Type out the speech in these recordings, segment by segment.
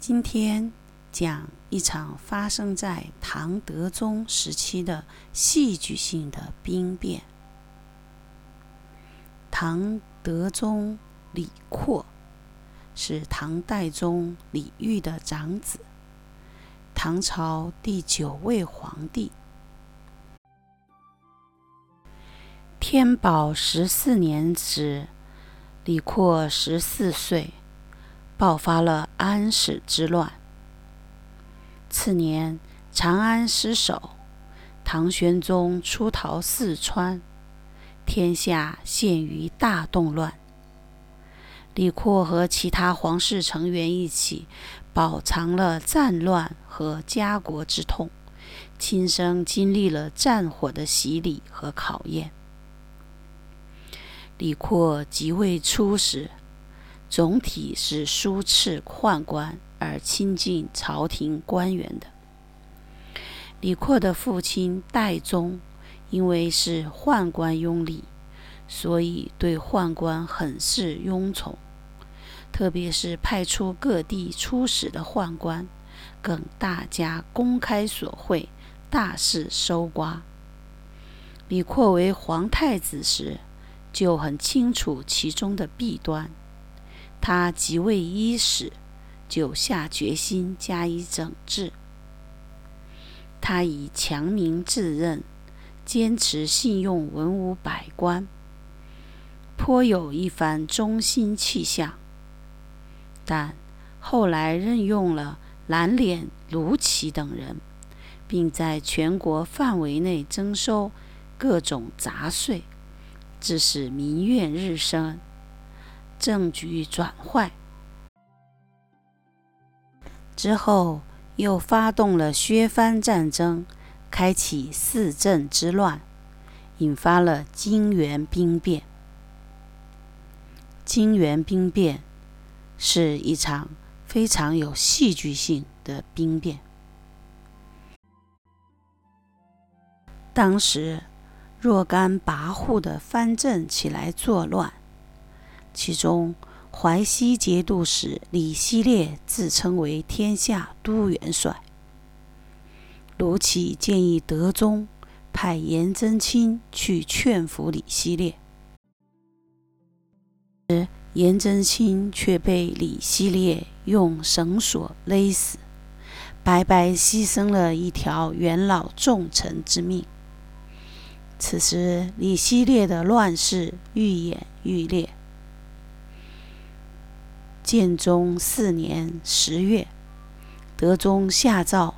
今天讲一场发生在唐德宗时期的戏剧性的兵变。唐德宗李阔是唐代宗李煜的长子，唐朝第九位皇帝。天宝十四年时，李阔十四岁。爆发了安史之乱。次年，长安失守，唐玄宗出逃四川，天下陷于大动乱。李阔和其他皇室成员一起饱尝了战乱和家国之痛，亲身经历了战火的洗礼和考验。李阔即位初时。总体是疏斥宦官而亲近朝廷官员的。李阔的父亲代宗因为是宦官拥立，所以对宦官很是拥宠，特别是派出各地出使的宦官，更大家公开索贿，大肆搜刮。李阔为皇太子时，就很清楚其中的弊端。他即位伊始，就下决心加以整治。他以强民自任，坚持信用文武百官，颇有一番忠心气象。但后来任用了蓝脸卢杞等人，并在全国范围内征收各种杂税，致使民怨日生。政局转坏之后，又发动了削藩战争，开启四镇之乱，引发了金元兵变。金元兵变是一场非常有戏剧性的兵变。当时若干跋扈的藩镇起来作乱。其中，淮西节度使李希烈自称为天下都元帅。卢杞建议德宗派颜真卿去劝服李希烈，颜真卿却被李希烈用绳索勒死，白白牺牲了一条元老重臣之命。此时，李希烈的乱世愈演愈烈。建中四年十月，德宗下诏，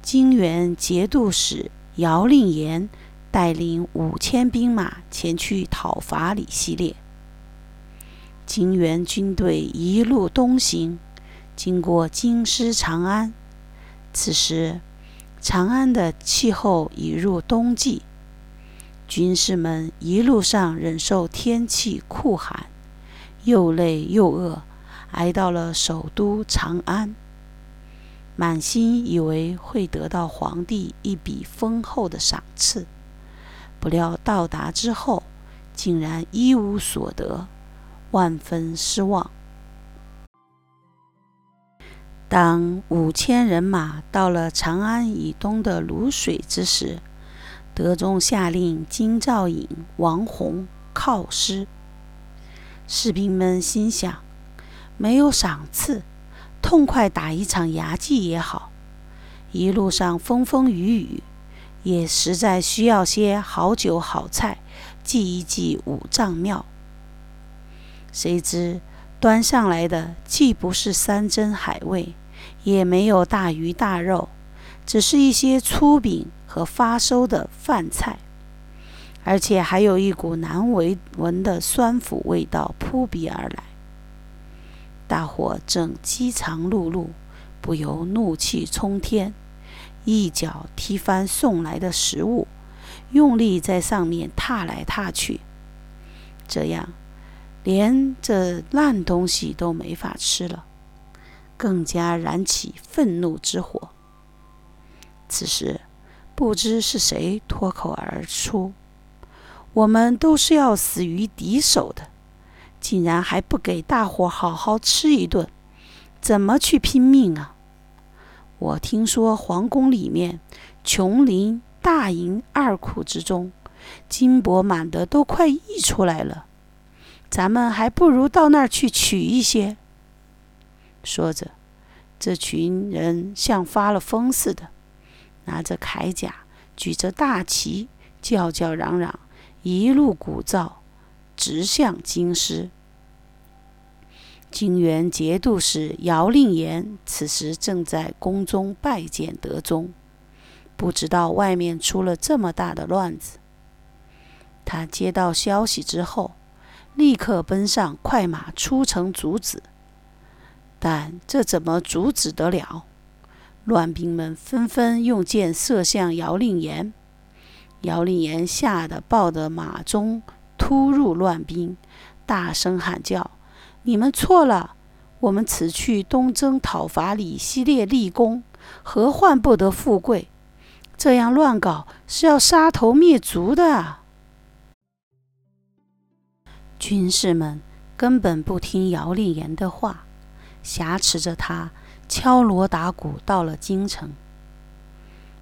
金元节度使姚令言带领五千兵马前去讨伐李希烈。金元军队一路东行，经过京师长安。此时，长安的气候已入冬季，军士们一路上忍受天气酷寒，又累又饿。挨到了首都长安，满心以为会得到皇帝一笔丰厚的赏赐，不料到达之后，竟然一无所得，万分失望。当五千人马到了长安以东的泸水之时，德宗下令金兆尹王弘犒师，士兵们心想。没有赏赐，痛快打一场牙祭也好。一路上风风雨雨，也实在需要些好酒好菜，祭一祭五脏庙。谁知端上来的既不是山珍海味，也没有大鱼大肉，只是一些粗饼和发馊的饭菜，而且还有一股难闻闻的酸腐味道扑鼻而来。大伙正饥肠辘辘，不由怒气冲天，一脚踢翻送来的食物，用力在上面踏来踏去。这样，连这烂东西都没法吃了，更加燃起愤怒之火。此时，不知是谁脱口而出：“我们都是要死于敌手的。”竟然还不给大伙好好吃一顿，怎么去拼命啊？我听说皇宫里面琼林、大营二库之中，金帛满的都快溢出来了。咱们还不如到那儿去取一些。说着，这群人像发了疯似的，拿着铠甲，举着大旗，叫叫嚷嚷，一路鼓噪，直向京师。金元节度使姚令言此时正在宫中拜见德宗，不知道外面出了这么大的乱子。他接到消息之后，立刻奔上快马出城阻止。但这怎么阻止得了？乱兵们纷纷用箭射向姚令言，姚令言吓得抱着马鬃突入乱兵，大声喊叫。你们错了！我们此去东征讨伐李希烈立功，何患不得富贵？这样乱搞是要杀头灭族的啊。军士们根本不听姚令言的话，挟持着他敲锣打鼓到了京城。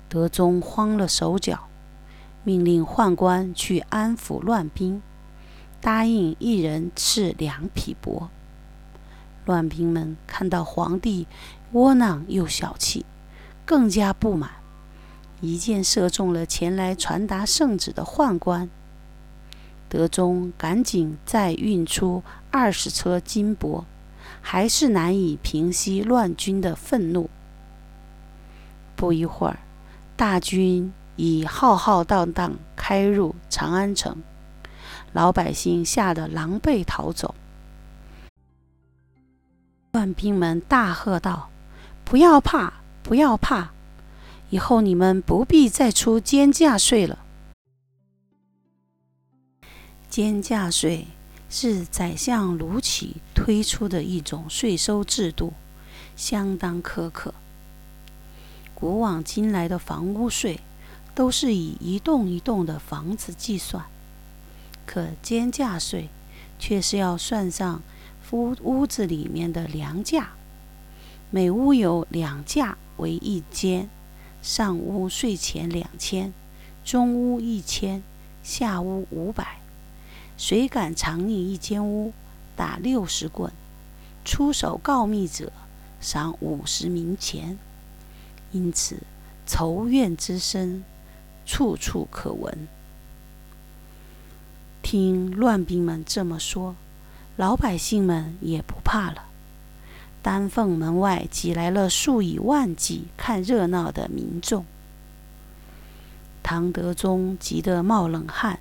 德宗慌了手脚，命令宦官去安抚乱兵。答应一人赐两匹帛。乱兵们看到皇帝窝囊又小气，更加不满，一箭射中了前来传达圣旨的宦官。德宗赶紧再运出二十车金帛，还是难以平息乱军的愤怒。不一会儿，大军已浩浩荡荡开入长安城。老百姓吓得狼狈逃走。官兵们大喝道：“不要怕，不要怕！以后你们不必再出奸价税了。奸价税是宰相卢杞推出的一种税收制度，相当苛刻。古往今来的房屋税都是以一栋一栋的房子计算。”可兼价税却是要算上屋屋子里面的粮价，每屋有两价为一间，上屋税钱两千，中屋一千，下屋五百。谁敢藏匿一间屋，打六十棍；出手告密者，赏五十冥钱。因此，仇怨之声处处可闻。听乱兵们这么说，老百姓们也不怕了。丹凤门外挤来了数以万计看热闹的民众。唐德宗急得冒冷汗，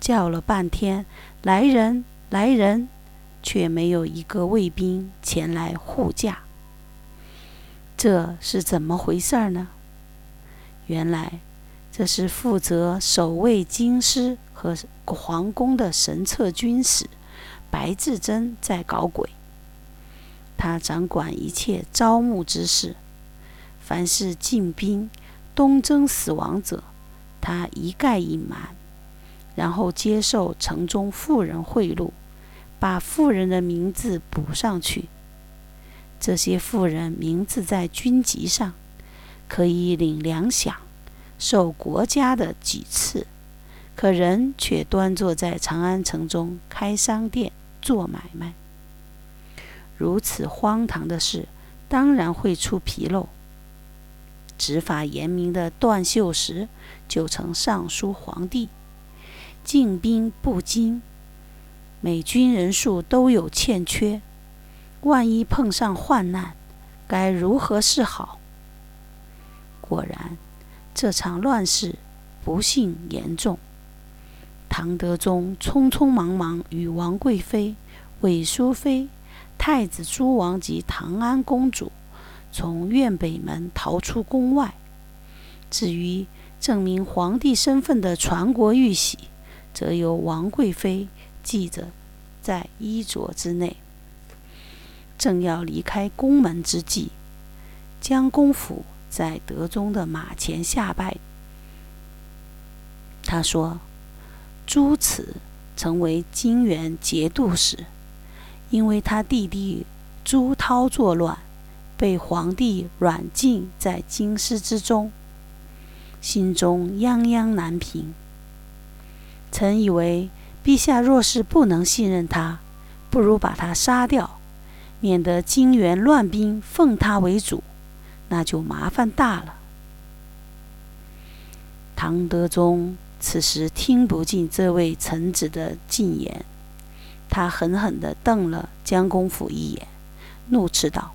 叫了半天“来人，来人”，却没有一个卫兵前来护驾。这是怎么回事呢？原来，这是负责守卫京师。和皇宫的神策军使白志贞在搞鬼。他掌管一切招募之事，凡是进兵东征死亡者，他一概隐瞒，然后接受城中富人贿赂，把富人的名字补上去。这些富人名字在军籍上，可以领粮饷，受国家的给赐。可人却端坐在长安城中开商店做买卖，如此荒唐的事，当然会出纰漏。执法严明的段秀实就曾上书皇帝：进兵不精，美军人数都有欠缺，万一碰上患难，该如何是好？果然，这场乱世不幸严重。唐德宗匆匆忙忙与王贵妃、韦淑妃、太子诸王及唐安公主从苑北门逃出宫外。至于证明皇帝身份的传国玉玺，则由王贵妃系着在衣着之内。正要离开宫门之际，江公甫在德宗的马前下拜。他说。朱此成为金元节度使，因为他弟弟朱涛作乱，被皇帝软禁在京师之中，心中泱泱难平。曾以为陛下若是不能信任他，不如把他杀掉，免得金元乱兵奉他为主，那就麻烦大了。唐德宗此时听不进这位臣子的进言，他狠狠地瞪了江公府一眼，怒斥道：“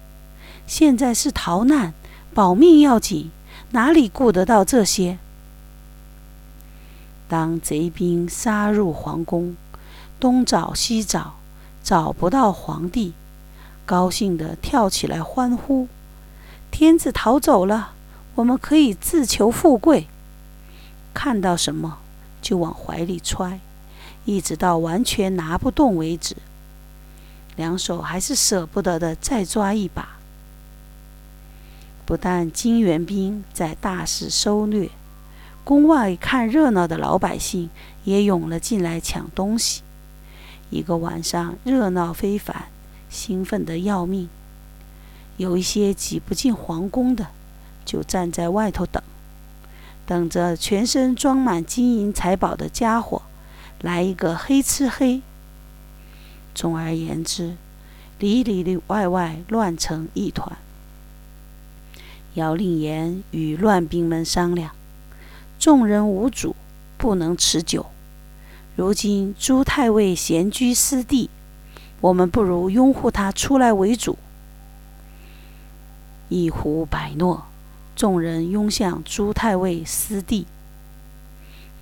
现在是逃难，保命要紧，哪里顾得到这些？”当贼兵杀入皇宫，东找西找，找不到皇帝，高兴地跳起来欢呼：“天子逃走了，我们可以自求富贵。”看到什么就往怀里揣，一直到完全拿不动为止。两手还是舍不得的，再抓一把。不但金元兵在大肆搜掠，宫外看热闹的老百姓也涌了进来抢东西。一个晚上热闹非凡，兴奋得要命。有一些挤不进皇宫的，就站在外头等。等着全身装满金银财宝的家伙来一个黑吃黑。总而言之，里里外外乱成一团。姚令言与乱兵们商量：众人无主，不能持久。如今朱太尉闲居私地，我们不如拥护他出来为主。一呼百诺。众人拥向朱太尉私地。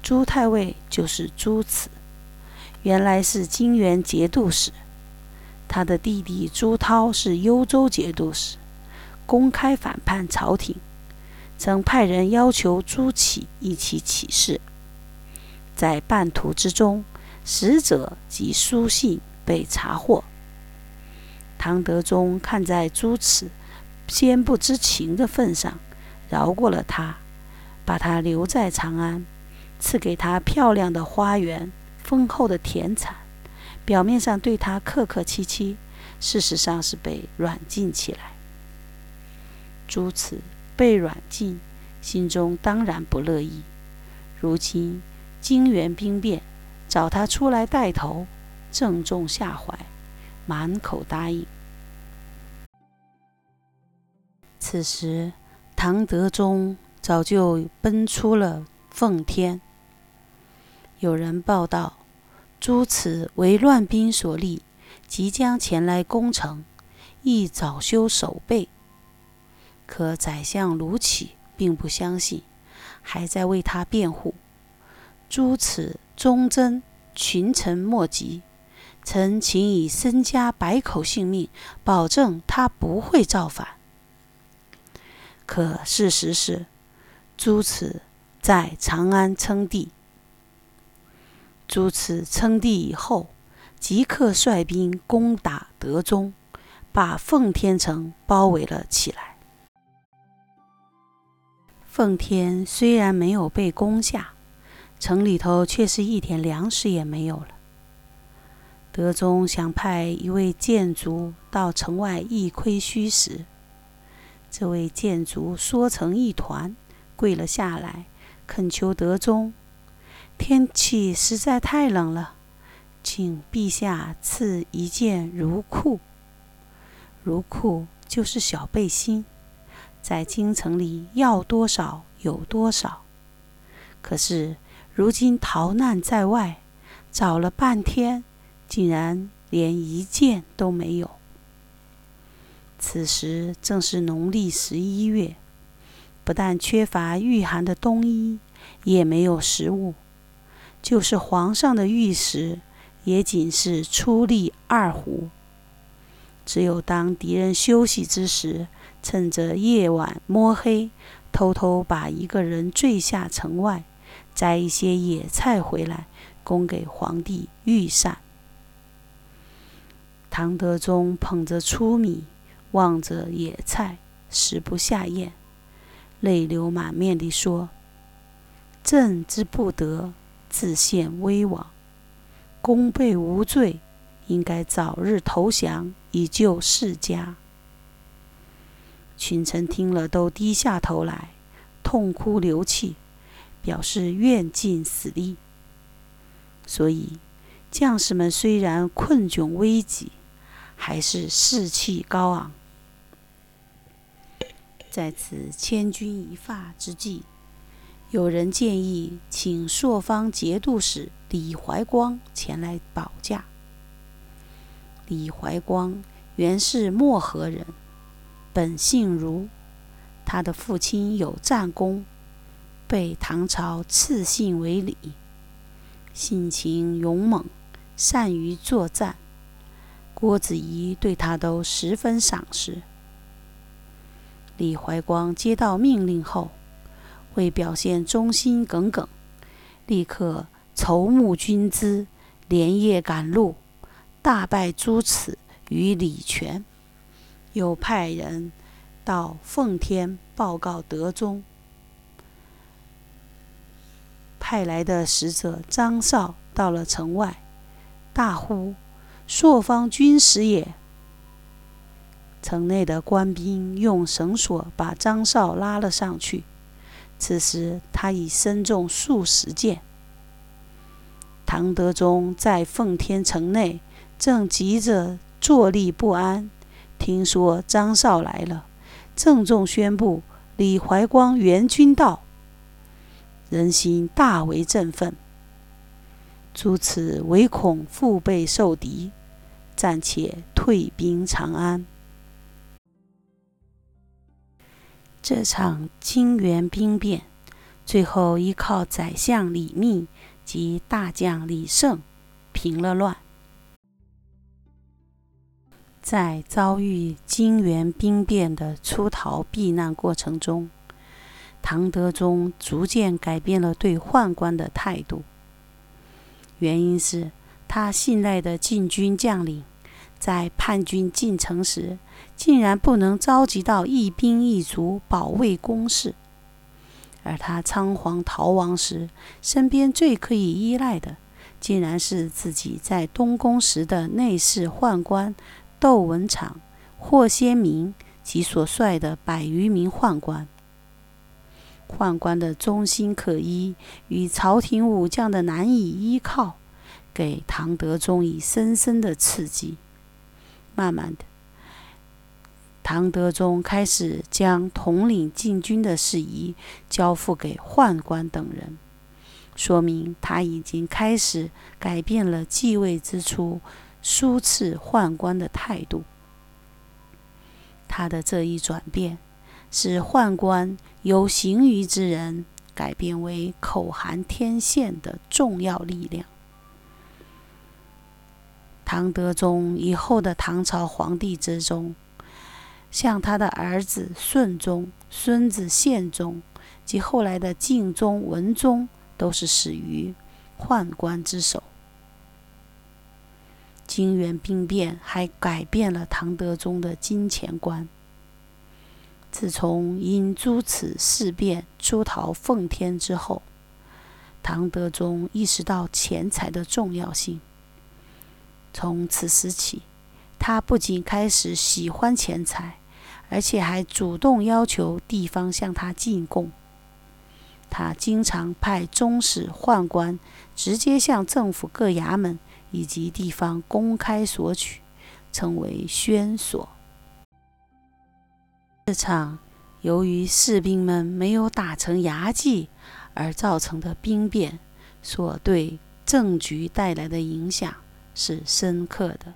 朱太尉就是朱慈，原来是金元节度使。他的弟弟朱涛是幽州节度使，公开反叛朝廷，曾派人要求朱启一起起事。在半途之中，使者及书信被查获。唐德宗看在朱慈先不知情的份上。饶过了他，把他留在长安，赐给他漂亮的花园、丰厚的田产，表面上对他客客气气，事实上是被软禁起来。朱此被软禁，心中当然不乐意。如今金元兵变，找他出来带头，正中下怀，满口答应。此时。唐德宗早就奔出了奉天。有人报道，朱慈为乱兵所立，即将前来攻城，亦早修守备。可宰相卢杞并不相信，还在为他辩护。朱慈忠贞，群臣莫及，曾请以身家百口性命，保证他不会造反。可事实是，朱慈在长安称帝。朱慈称帝以后，即刻率兵攻打德宗，把奉天城包围了起来。奉天虽然没有被攻下，城里头却是一点粮食也没有了。德宗想派一位谏卒到城外一窥虚实。这位建卒缩成一团，跪了下来，恳求德宗：天气实在太冷了，请陛下赐一件如裤。如裤就是小背心，在京城里要多少有多少。可是如今逃难在外，找了半天，竟然连一件都没有。此时正是农历十一月，不但缺乏御寒的冬衣，也没有食物。就是皇上的御食，也仅是粗粒二胡。只有当敌人休息之时，趁着夜晚摸黑，偷偷把一个人坠下城外，摘一些野菜回来，供给皇帝御膳。唐德宗捧着粗米。望着野菜，食不下咽，泪流满面地说：“朕之不得，自陷危亡，功倍无罪，应该早日投降，以救世家。”群臣听了都低下头来，痛哭流涕，表示愿尽死力。所以，将士们虽然困窘危急，还是士气高昂。在此千钧一发之际，有人建议请朔方节度使李怀光前来保驾。李怀光原是漠河人。本姓卢，他的父亲有战功，被唐朝赐姓为李，性情勇猛，善于作战。郭子仪对他都十分赏识。李怀光接到命令后，为表现忠心耿耿，立刻筹募军资，连夜赶路，大败朱慈与李全。又派人到奉天报告德宗，派来的使者张绍到了城外，大呼：“朔方军使也！”城内的官兵用绳索把张绍拉了上去。此时他已身中数十箭。唐德宗在奉天城内正急着坐立不安。听说张绍来了，郑重宣布李怀光援军到，人心大为振奋。诸此唯恐腹背受敌，暂且退兵长安。这场金元兵变，最后依靠宰相李密及大将李胜平了乱。在遭遇金元兵变的出逃避难过程中，唐德宗逐渐改变了对宦官的态度。原因是他信赖的禁军将领，在叛军进城时，竟然不能召集到一兵一卒保卫宫室；而他仓皇逃亡时，身边最可以依赖的，竟然是自己在东宫时的内侍宦官。窦文场、霍先明及所率的百余名宦官，宦官的忠心可依与朝廷武将的难以依靠，给唐德宗以深深的刺激。慢慢的，唐德宗开始将统领禁军的事宜交付给宦官等人，说明他已经开始改变了继位之初。疏斥宦官的态度，他的这一转变，使宦官由行于之人改变为口含天线的重要力量。唐德宗以后的唐朝皇帝之中，像他的儿子顺宗、孙子宪宗及后来的敬宗、文宗，都是死于宦官之手。金元兵变还改变了唐德宗的金钱观。自从因诸此事变出逃奉天之后，唐德宗意识到钱财的重要性。从此时起，他不仅开始喜欢钱财，而且还主动要求地方向他进贡。他经常派中使宦官直接向政府各衙门。以及地方公开索取，称为宣索。这场由于士兵们没有打成牙祭而造成的兵变，所对政局带来的影响是深刻的。